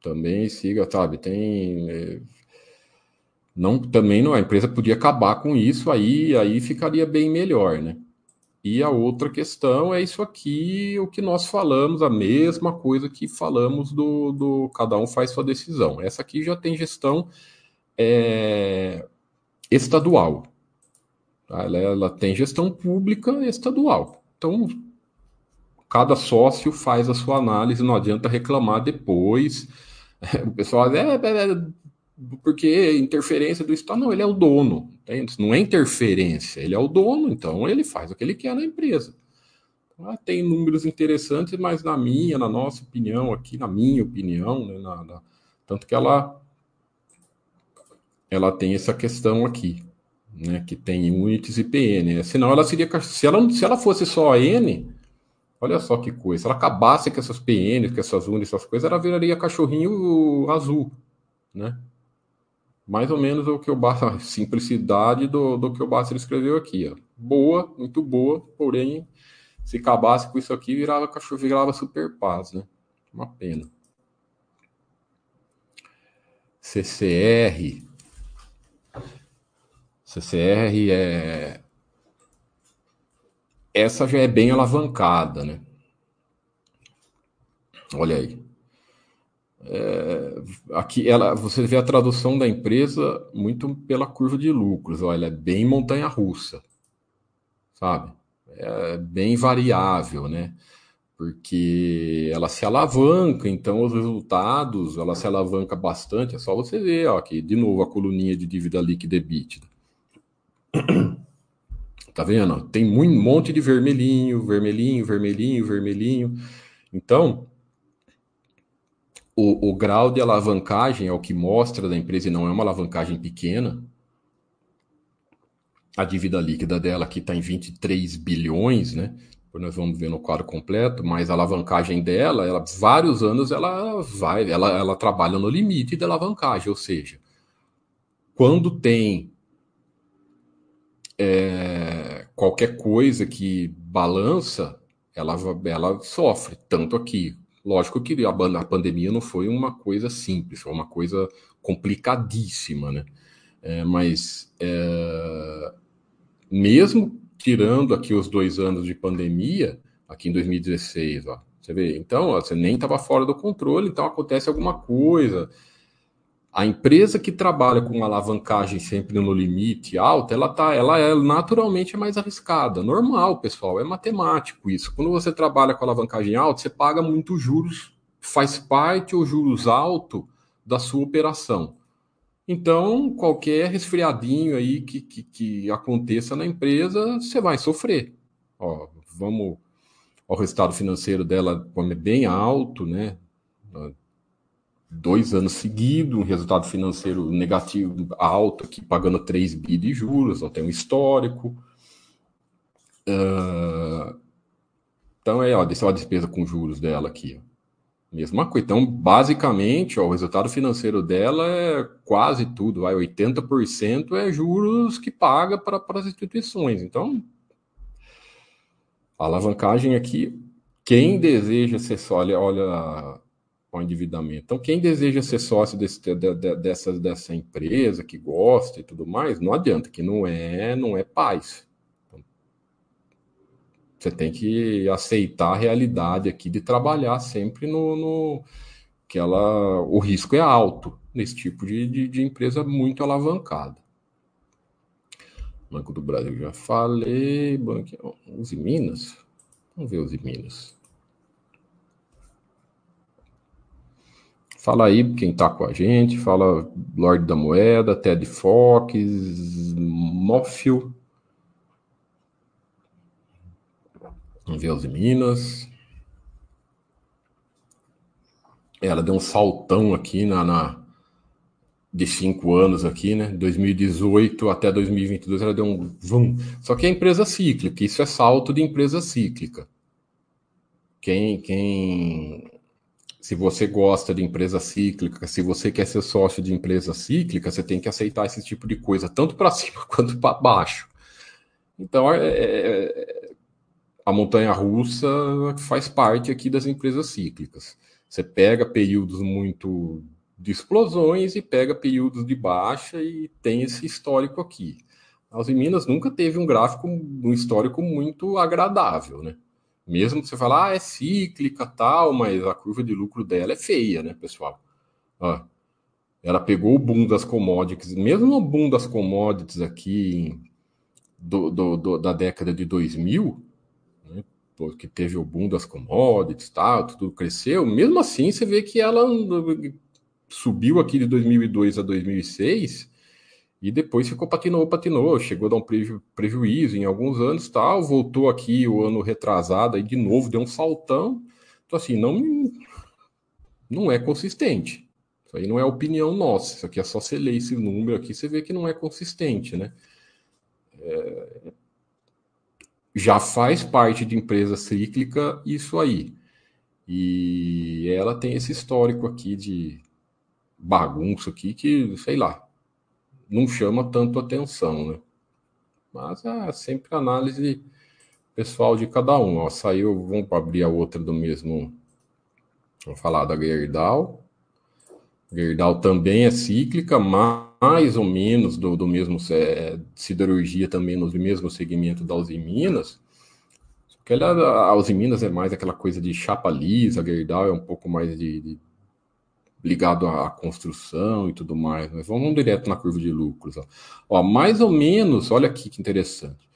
[SPEAKER 1] Também siga, sabe, tem. É, não, também não, a empresa podia acabar com isso, aí, aí ficaria bem melhor, né? E a outra questão é isso aqui, o que nós falamos, a mesma coisa que falamos do, do cada um faz sua decisão. Essa aqui já tem gestão é, estadual. Ela, ela tem gestão pública estadual. Então, cada sócio faz a sua análise, não adianta reclamar depois. (laughs) O pessoal é, é, é porque interferência do Estado, não, ele é o dono, entende? não é interferência, ele é o dono, então ele faz o que ele quer na empresa. Ah, tem números interessantes, mas na minha, na nossa opinião aqui, na minha opinião, né, na, na, tanto que ela ela tem essa questão aqui, né, que tem units e PN. Né? Senão ela seria se ela se ela fosse só N, olha só que coisa, se ela acabasse com essas PN, com essas units, essas coisas, ela viraria cachorrinho azul, né? mais ou menos o que o Basta, a simplicidade do, do que o Basta escreveu aqui. Ó. Boa, muito boa, porém, se acabasse com isso aqui, virava cachorro, virava super paz, né? Uma pena. CCR. CCR é. Essa já é bem alavancada, né? Olha aí. É, aqui ela, você vê a tradução da empresa muito pela curva de lucros. Olha, é bem montanha-russa, sabe? É bem variável, né? Porque ela se alavanca, então os resultados, ela se alavanca bastante. É só você ver, ó, aqui de novo a coluninha de dívida líquida e EBITDA. Tá vendo? Tem um monte de vermelhinho, vermelhinho, vermelhinho, vermelhinho. Então, o, o grau de alavancagem é o que mostra da empresa e não é uma alavancagem pequena. A dívida líquida dela aqui está em 23 bilhões, né? Nós vamos ver no quadro completo, mas a alavancagem dela, ela, vários anos ela vai, ela, ela trabalha no limite da alavancagem, ou seja, quando tem é, qualquer coisa que balança, ela, ela sofre, tanto aqui Lógico que a, a pandemia não foi uma coisa simples, foi uma coisa complicadíssima, né? É, mas é, mesmo tirando aqui os dois anos de pandemia, aqui em 2016, ó, você vê, então ó, você nem estava fora do controle, então acontece alguma coisa, a empresa que trabalha com alavancagem sempre no limite alta, ela tá, ela é naturalmente mais arriscada. Normal, pessoal, é matemático isso. Quando você trabalha com alavancagem alta, você paga muito juros, faz parte o juros alto da sua operação. Então, qualquer resfriadinho aí que, que, que aconteça na empresa, você vai sofrer. Ó, vamos, o resultado financeiro dela é bem alto, né? Dois anos seguidos, um resultado financeiro negativo alto, aqui pagando 3 bi de juros, tem um histórico. Uh, então é, ó, é a despesa com juros dela aqui. Ó. Mesma coisa. Então, basicamente, ó, o resultado financeiro dela é quase tudo, vai, 80% é juros que paga para as instituições. Então, a alavancagem aqui, quem deseja ser só, olha, olha com endividamento. Então, quem deseja ser sócio desse, de, de, dessa, dessa empresa, que gosta e tudo mais, não adianta, que não é, não é paz. Então, você tem que aceitar a realidade aqui de trabalhar sempre no, no que ela, o risco é alto nesse tipo de, de, de empresa muito alavancada. Banco do Brasil já falei, Banco, os Minas, vamos ver os Minas. Fala aí quem tá com a gente, fala Lorde da Moeda, Ted Fox, Mófio. Ver os Minas. Ela deu um saltão aqui na, na de cinco anos aqui, né? 2018 até 2022 ela deu um vum. Só que é empresa cíclica, isso é salto de empresa cíclica. Quem, quem se você gosta de empresa cíclica, se você quer ser sócio de empresa cíclica, você tem que aceitar esse tipo de coisa, tanto para (laughs) cima quanto para baixo. Então, é, é, é, a montanha russa faz parte aqui das empresas cíclicas. Você pega períodos muito de explosões e pega períodos de baixa e tem esse histórico aqui. A Uzi Minas nunca teve um gráfico, um histórico muito agradável, né? Mesmo que você falar, ah, é cíclica tal, mas a curva de lucro dela é feia, né, pessoal? Ah, ela pegou o boom das commodities, mesmo no boom das commodities aqui do, do, do, da década de 2000, né, que teve o boom das commodities, tal, tudo cresceu, mesmo assim você vê que ela subiu aqui de 2002 a 2006 e depois ficou patinou, patinou, chegou a dar um preju, prejuízo em alguns anos, tal, voltou aqui o ano retrasado e de novo deu um saltão. Então assim, não não é consistente. Isso aí não é opinião nossa, isso aqui é só você ler esse número aqui, você vê que não é consistente, né? É... Já faz parte de empresa cíclica isso aí. E ela tem esse histórico aqui de bagunça aqui que, sei lá, não chama tanto atenção, né? Mas é sempre análise pessoal de cada um. Ó, saiu, vamos abrir a outra do mesmo. Vamos falar da Gerdau. Gerdau também é cíclica, mais ou menos do, do mesmo é, siderurgia também no mesmo segmento da Uzi Minas. Porque ela, a Uzi Minas é mais aquela coisa de chapa lisa, a Gerdau é um pouco mais de, de ligado à construção e tudo mais. Mas vamos direto na curva de lucros. Ó. ó. mais ou menos, olha aqui que interessante.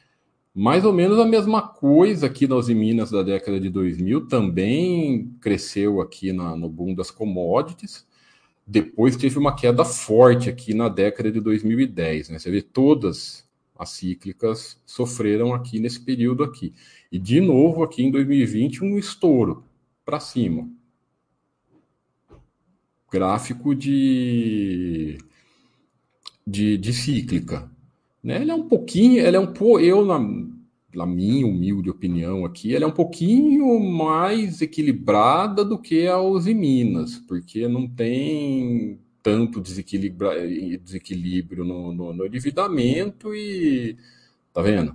[SPEAKER 1] Mais ou menos a mesma coisa aqui nas Minas da década de 2000 também cresceu aqui na, no boom das commodities. Depois teve uma queda forte aqui na década de 2010. Né? Você vê todas as cíclicas sofreram aqui nesse período aqui. E de novo aqui em 2020 um estouro para cima gráfico de, de, de cíclica. Né? Ele é um pouquinho, ele é um pouco, eu na, na minha humilde opinião aqui, ele é um pouquinho mais equilibrada do que a Uzi Minas, porque não tem tanto desequilíbrio, desequilíbrio no, no, no endividamento e tá vendo?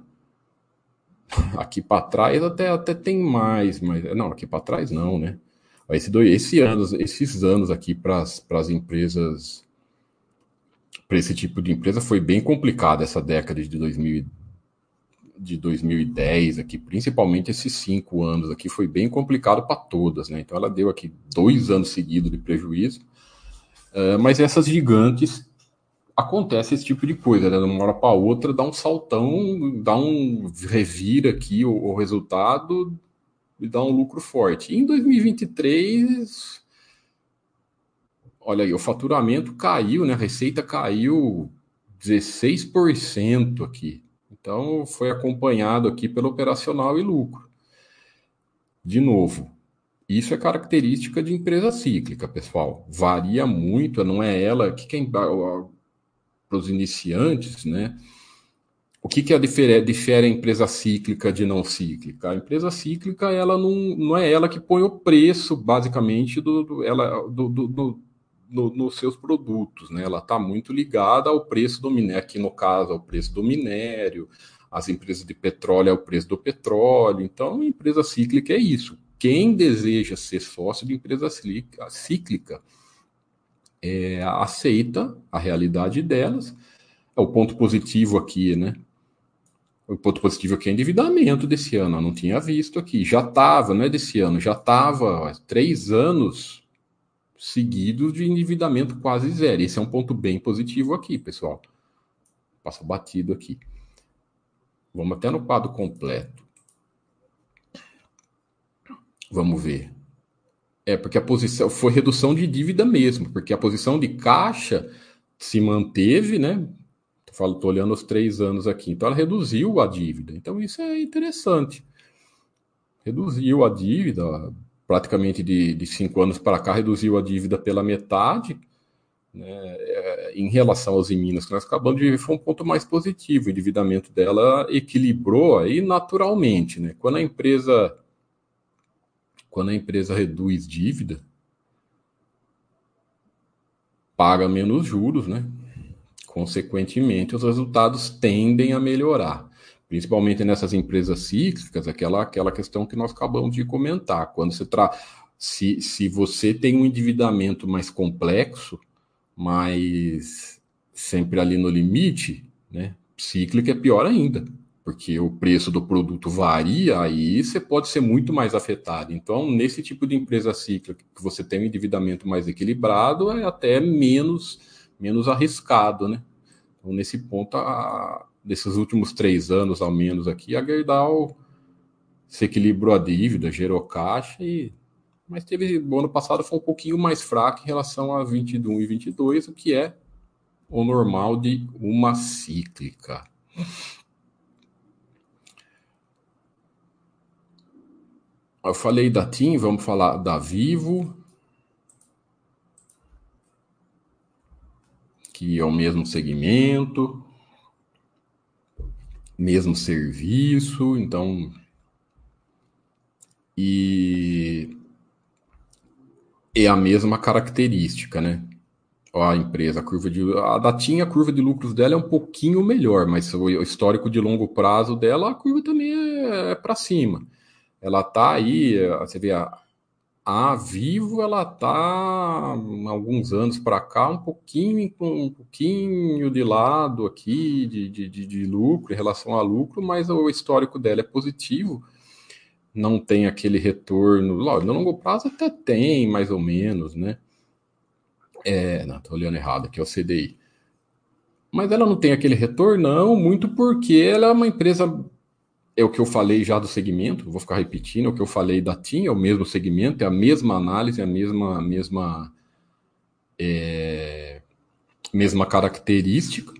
[SPEAKER 1] Aqui para trás até, até tem mais, mas não, aqui para trás não, né? Esse, esse anos, esses anos aqui para as empresas, para esse tipo de empresa, foi bem complicado essa década de 2000, de 2010 aqui, principalmente esses cinco anos aqui, foi bem complicado para todas, né? Então ela deu aqui dois anos seguidos de prejuízo, uh, mas essas gigantes acontece esse tipo de coisa, né? De uma hora para outra dá um saltão, dá um revira aqui o, o resultado e dá um lucro forte. E em 2023, olha aí, o faturamento caiu, né? A receita caiu 16% aqui. Então, foi acompanhado aqui pelo operacional e lucro. De novo, isso é característica de empresa cíclica, pessoal. Varia muito, não é ela que quem para os iniciantes, né? O que, que a difere, difere a empresa cíclica de não cíclica? A empresa cíclica, ela não, não é ela que põe o preço, basicamente, do, do ela, do, do, do no, nos seus produtos, né? Ela está muito ligada ao preço do minério, aqui no caso, ao preço do minério, as empresas de petróleo ao preço do petróleo. Então, a empresa cíclica é isso. Quem deseja ser sócio de empresa cíclica é, aceita a realidade delas. É o ponto positivo aqui, né? O ponto positivo aqui é endividamento desse ano, eu não tinha visto aqui. Já estava, não é desse ano, já estava três anos seguidos de endividamento quase zero. Esse é um ponto bem positivo aqui, pessoal. Passa batido aqui. Vamos até no quadro completo. Vamos ver. É, porque a posição foi redução de dívida mesmo, porque a posição de caixa se manteve, né? Falo, estou olhando os três anos aqui. Então, ela reduziu a dívida. Então, isso é interessante. Reduziu a dívida, praticamente de, de cinco anos para cá, reduziu a dívida pela metade. Né, é, em relação aos Minas que nós acabamos de ver, foi um ponto mais positivo. O endividamento dela equilibrou aí naturalmente. Né? Quando a empresa quando a empresa reduz dívida, paga menos juros, né? Consequentemente, os resultados tendem a melhorar, principalmente nessas empresas cíclicas, aquela, aquela questão que nós acabamos de comentar. Quando você tra... se, se você tem um endividamento mais complexo, mas sempre ali no limite, né? cíclica é pior ainda, porque o preço do produto varia, aí você pode ser muito mais afetado. Então, nesse tipo de empresa cíclica, que você tem um endividamento mais equilibrado, é até menos, menos arriscado, né? Então, nesse ponto, a, desses últimos três anos, ao menos aqui, a Gerdau se equilibrou a dívida, gerou caixa e mas teve o ano passado foi um pouquinho mais fraco em relação a 21 e 22, o que é o normal de uma cíclica. Eu falei da TIM, vamos falar da Vivo, que é o mesmo segmento, mesmo serviço, então e é a mesma característica, né? A empresa, a curva de a da TIM, a curva de lucros dela é um pouquinho melhor, mas o histórico de longo prazo dela, a curva também é, é para cima. Ela tá aí, você vê a, a Vivo, ela tá alguns anos para cá um pouquinho um pouquinho de lado aqui de, de, de lucro em relação a lucro, mas o histórico dela é positivo não tem aquele retorno. No longo prazo até tem, mais ou menos, né? É, não, tô olhando errado aqui, é o CDI. Mas ela não tem aquele retorno, não, muito porque ela é uma empresa. É o que eu falei já do segmento, vou ficar repetindo, é o que eu falei da TIM, é o mesmo segmento, é a mesma análise, é a mesma, mesma, é, mesma característica.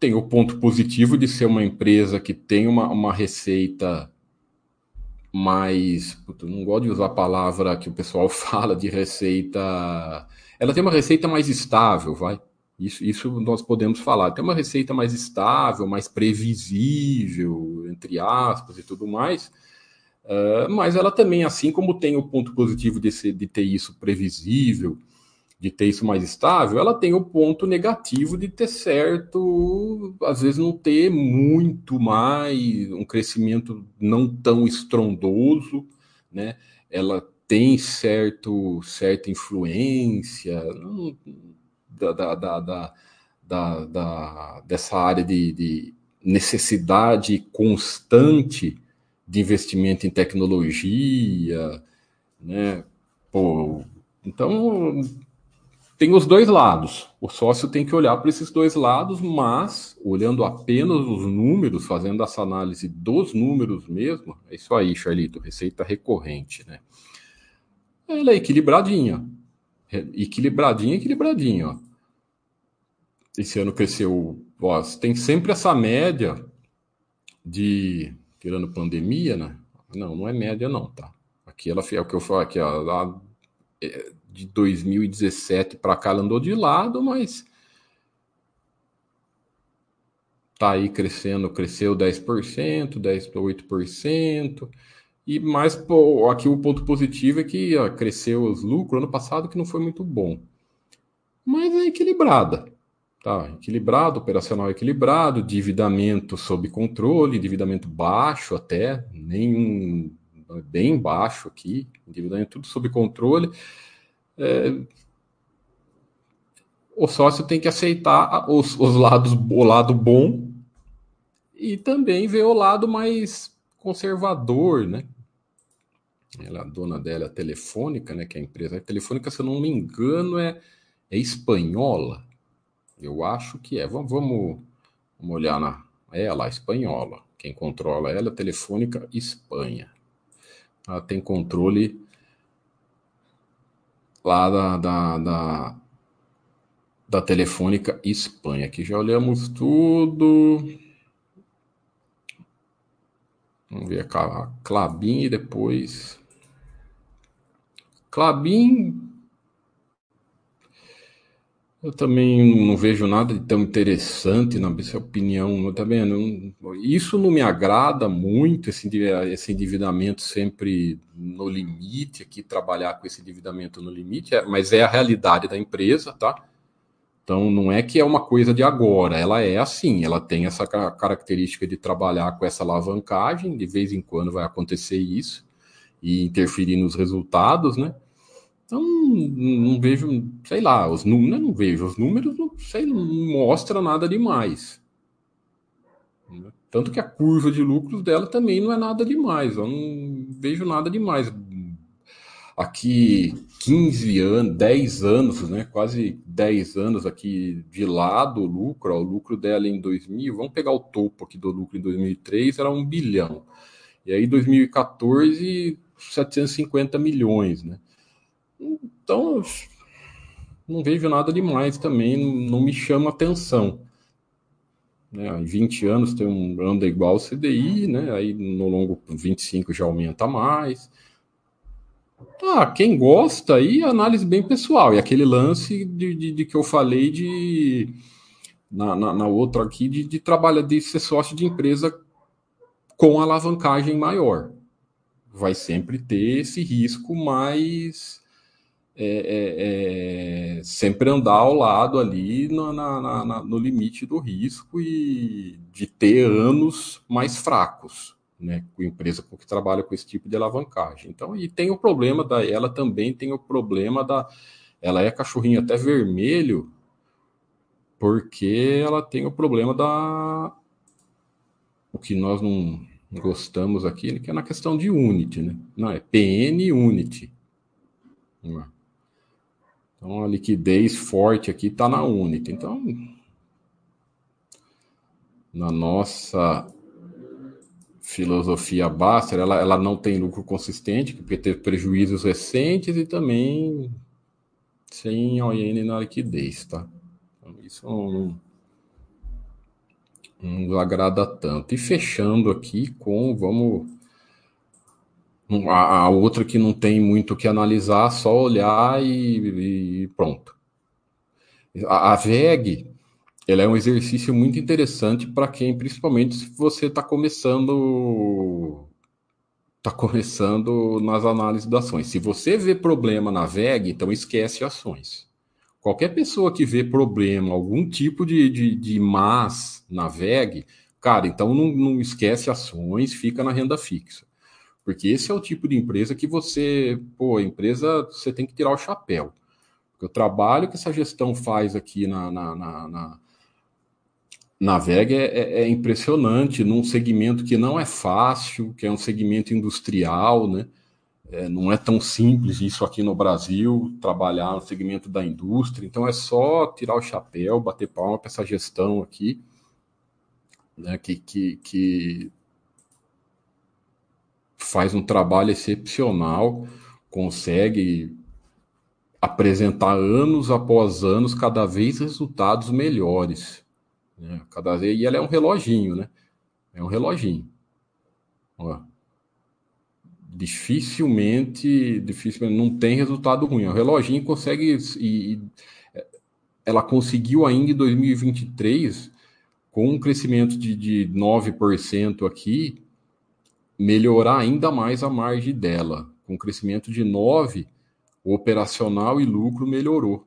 [SPEAKER 1] Tem o ponto positivo de ser uma empresa que tem uma, uma receita mais. Puta, não gosto de usar a palavra que o pessoal (laughs) fala de receita. Ela tem uma receita mais estável, vai. Isso, isso nós podemos falar. Tem uma receita mais estável, mais previsível, entre aspas, e tudo mais. Uh, mas ela também, assim como tem o ponto positivo de, ser, de ter isso previsível, de ter isso mais estável, ela tem o ponto negativo de ter certo, às vezes não ter muito mais, um crescimento não tão estrondoso, né? Ela tem certo, certa influência da, da, da, da, dessa área de, de necessidade constante de investimento em tecnologia, né? Pô, então tem os dois lados. O sócio tem que olhar para esses dois lados, mas olhando apenas os números, fazendo essa análise dos números mesmo, é isso aí, Charlito, receita recorrente, né? Ela é equilibradinha. Equilibradinha, equilibradinha, ó. Esse ano cresceu, ó, tem sempre essa média de, tirando pandemia, né? Não, não é média não, tá? Aqui ela é o que eu falo aqui, ó, é, de 2017 para cá ela andou de lado, mas tá aí crescendo, cresceu 10%, 10 para 8%. E mais aqui o ponto positivo é que ó, cresceu os lucros ano passado que não foi muito bom. Mas é equilibrada. Tá, equilibrado, operacional equilibrado, endividamento sob controle, endividamento baixo até, nenhum bem baixo aqui, endividamento tudo sob controle é, o sócio tem que aceitar os, os lados, o lado bom e também ver o lado mais conservador, né? Ela, a dona dela é telefônica, né? Que é a empresa telefônica, se eu não me engano, é, é espanhola. Eu acho que é. Vamos, vamos, olhar na. É espanhola. Quem controla ela é Telefônica Espanha. Ela tem controle lá da, da, da, da Telefônica Espanha. Aqui já olhamos tudo. Vamos ver a Clabin e depois. Clabin eu também não vejo nada de tão interessante na minha opinião. também não, isso não me agrada muito, esse, esse endividamento sempre no limite, aqui trabalhar com esse endividamento no limite, é, mas é a realidade da empresa, tá? Então não é que é uma coisa de agora, ela é assim, ela tem essa característica de trabalhar com essa alavancagem, de vez em quando vai acontecer isso e interferir nos resultados, né? Então, não vejo, sei lá, os números, não vejo, os números, não sei, não mostra nada demais. Né? Tanto que a curva de lucros dela também não é nada demais. Eu não vejo nada demais. Aqui, 15 anos, 10 anos, né? quase 10 anos aqui de lado o lucro. Ó, o lucro dela em 2000, vamos pegar o topo aqui do lucro em 2003, era um bilhão. E aí, 2014, 750 milhões. Né? Então, não vejo nada demais também, não me chama atenção. Né? Em 20 anos tem um anda igual CDI, né? aí no longo 25 já aumenta mais. Ah, quem gosta aí, análise bem pessoal. E aquele lance de, de, de que eu falei de na, na, na outra aqui de, de de ser sócio de empresa com alavancagem maior. Vai sempre ter esse risco mais é, é, é, sempre andar ao lado ali no, na, na, no limite do risco e de ter anos mais fracos, né? Com empresa que trabalha com esse tipo de alavancagem. Então, e tem o problema da, ela também tem o problema da, ela é cachorrinho até vermelho, porque ela tem o problema da, o que nós não gostamos aqui, que é na questão de unity, né? Não é PN unity. Não é? Então a liquidez forte aqui está na Unity. Então, na nossa filosofia Baster, ela, ela não tem lucro consistente, porque teve prejuízos recentes e também sem ON na liquidez, tá? Então, isso não, não agrada tanto. E fechando aqui com, vamos a, a, outra que não tem muito o que analisar, só olhar e, e pronto. A, a, VEG ela é um exercício muito interessante para quem, principalmente se você está começando está começando nas análises das ações. Se você vê problema na VEG, então esquece ações. Qualquer pessoa que vê problema, algum tipo de, de, de mas na VEG, cara, então não, não esquece ações, fica na renda fixa. Porque esse é o tipo de empresa que você, pô, empresa você tem que tirar o chapéu. Porque o trabalho que essa gestão faz aqui na, na, na, na, na VEG é, é, é, impressionante, num segmento que não é fácil, que é um segmento industrial, né? É, não é tão simples isso aqui no Brasil, trabalhar no segmento da indústria. Então é só tirar o chapéu, bater palma para essa gestão aqui, né? Que, que, que faz um trabalho excepcional, consegue apresentar anos após anos cada vez resultados melhores. Né? Cada vez, e ela é um reloginho, né? É um reloginho. Ó. Dificilmente, dificilmente não tem resultado ruim. O reloginho consegue e, e ela conseguiu ainda em 2023 com um crescimento de, de 9% aqui, melhorar ainda mais a margem dela. Com crescimento de 9, o operacional e lucro melhorou.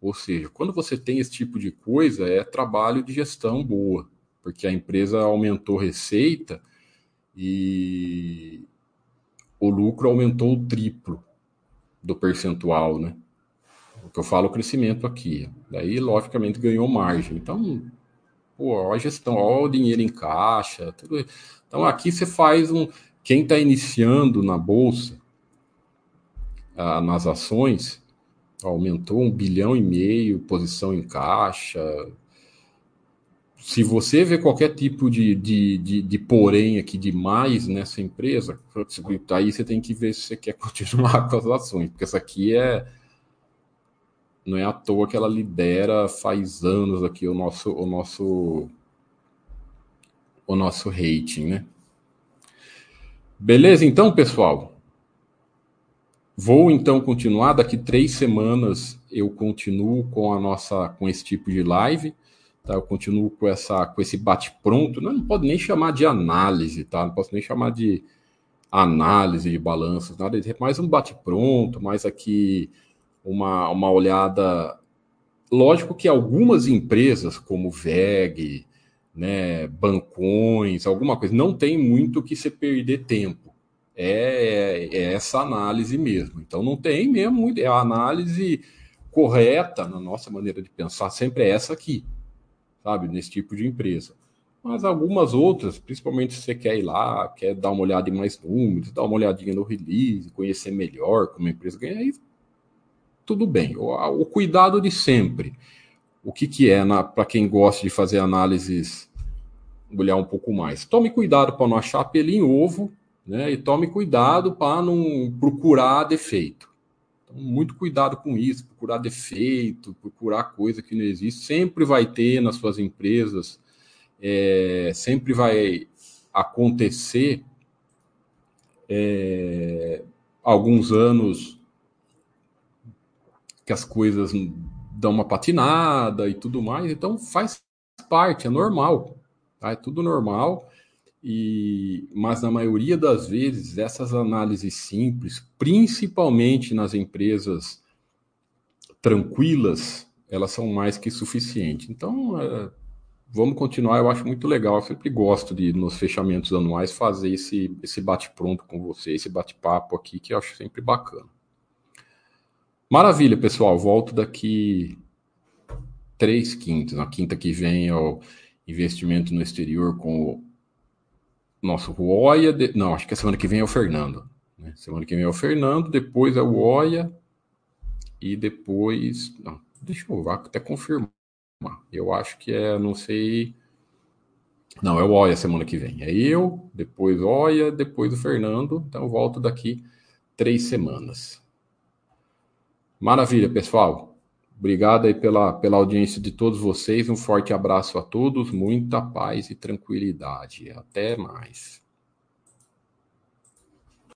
[SPEAKER 1] Ou seja, quando você tem esse tipo de coisa, é trabalho de gestão boa, porque a empresa aumentou receita e o lucro aumentou o triplo do percentual, né? O que eu falo, o crescimento aqui. Daí, logicamente, ganhou margem. Então, pô, a gestão, ó, o dinheiro em caixa, tudo então aqui você faz um. Quem está iniciando na bolsa, ah, nas ações, aumentou um bilhão e meio, posição em caixa. Se você vê qualquer tipo de, de, de, de porém aqui de mais nessa empresa, aí você tem que ver se você quer (laughs) continuar com as ações, porque essa aqui é não é à toa que ela lidera faz anos aqui o nosso o nosso o nosso rating, né? Beleza, então, pessoal. Vou então continuar. Daqui três semanas eu continuo com a nossa com esse tipo de live. Tá? Eu continuo com essa com esse bate pronto. Não, não pode nem chamar de análise, tá? Não posso nem chamar de análise de balanços, nada. Mais um bate pronto, mais aqui uma, uma olhada. Lógico que algumas empresas como VEG, né, bancões, alguma coisa. Não tem muito que você perder tempo. É, é, essa análise mesmo. Então não tem mesmo. É a análise correta na nossa maneira de pensar, sempre é essa aqui, sabe? Nesse tipo de empresa. Mas algumas outras, principalmente se você quer ir lá, quer dar uma olhada em mais números, dar uma olhadinha no release, conhecer melhor como a empresa ganha, aí tudo bem. O, o cuidado de sempre. O que, que é para quem gosta de fazer análises, olhar um pouco mais? Tome cuidado para não achar pelinho ovo, né? E tome cuidado para não procurar defeito. Então, muito cuidado com isso, procurar defeito, procurar coisa que não existe. Sempre vai ter nas suas empresas é, sempre vai acontecer é, alguns anos que as coisas dão uma patinada e tudo mais, então faz parte, é normal, tá? é tudo normal. E, mas na maioria das vezes essas análises simples, principalmente nas empresas tranquilas, elas são mais que suficientes. Então, é, vamos continuar. Eu acho muito legal. Eu sempre gosto de, nos fechamentos anuais, fazer esse, esse bate-pronto com você, esse bate-papo aqui, que eu acho sempre bacana. Maravilha, pessoal. Volto daqui três quintas. Na quinta que vem é o investimento no exterior com o nosso Oia. De... Não, acho que a semana que vem é o Fernando. Né? Semana que vem é o Fernando, depois é o Oia e depois. Não, deixa eu até confirmar. Eu acho que é, não sei. Não, é o Oia semana que vem. É eu, depois Oia, depois o Fernando. Então volto daqui três semanas. Maravilha, pessoal. Obrigado aí pela, pela audiência de todos vocês. Um forte abraço a todos, muita paz e tranquilidade. Até mais.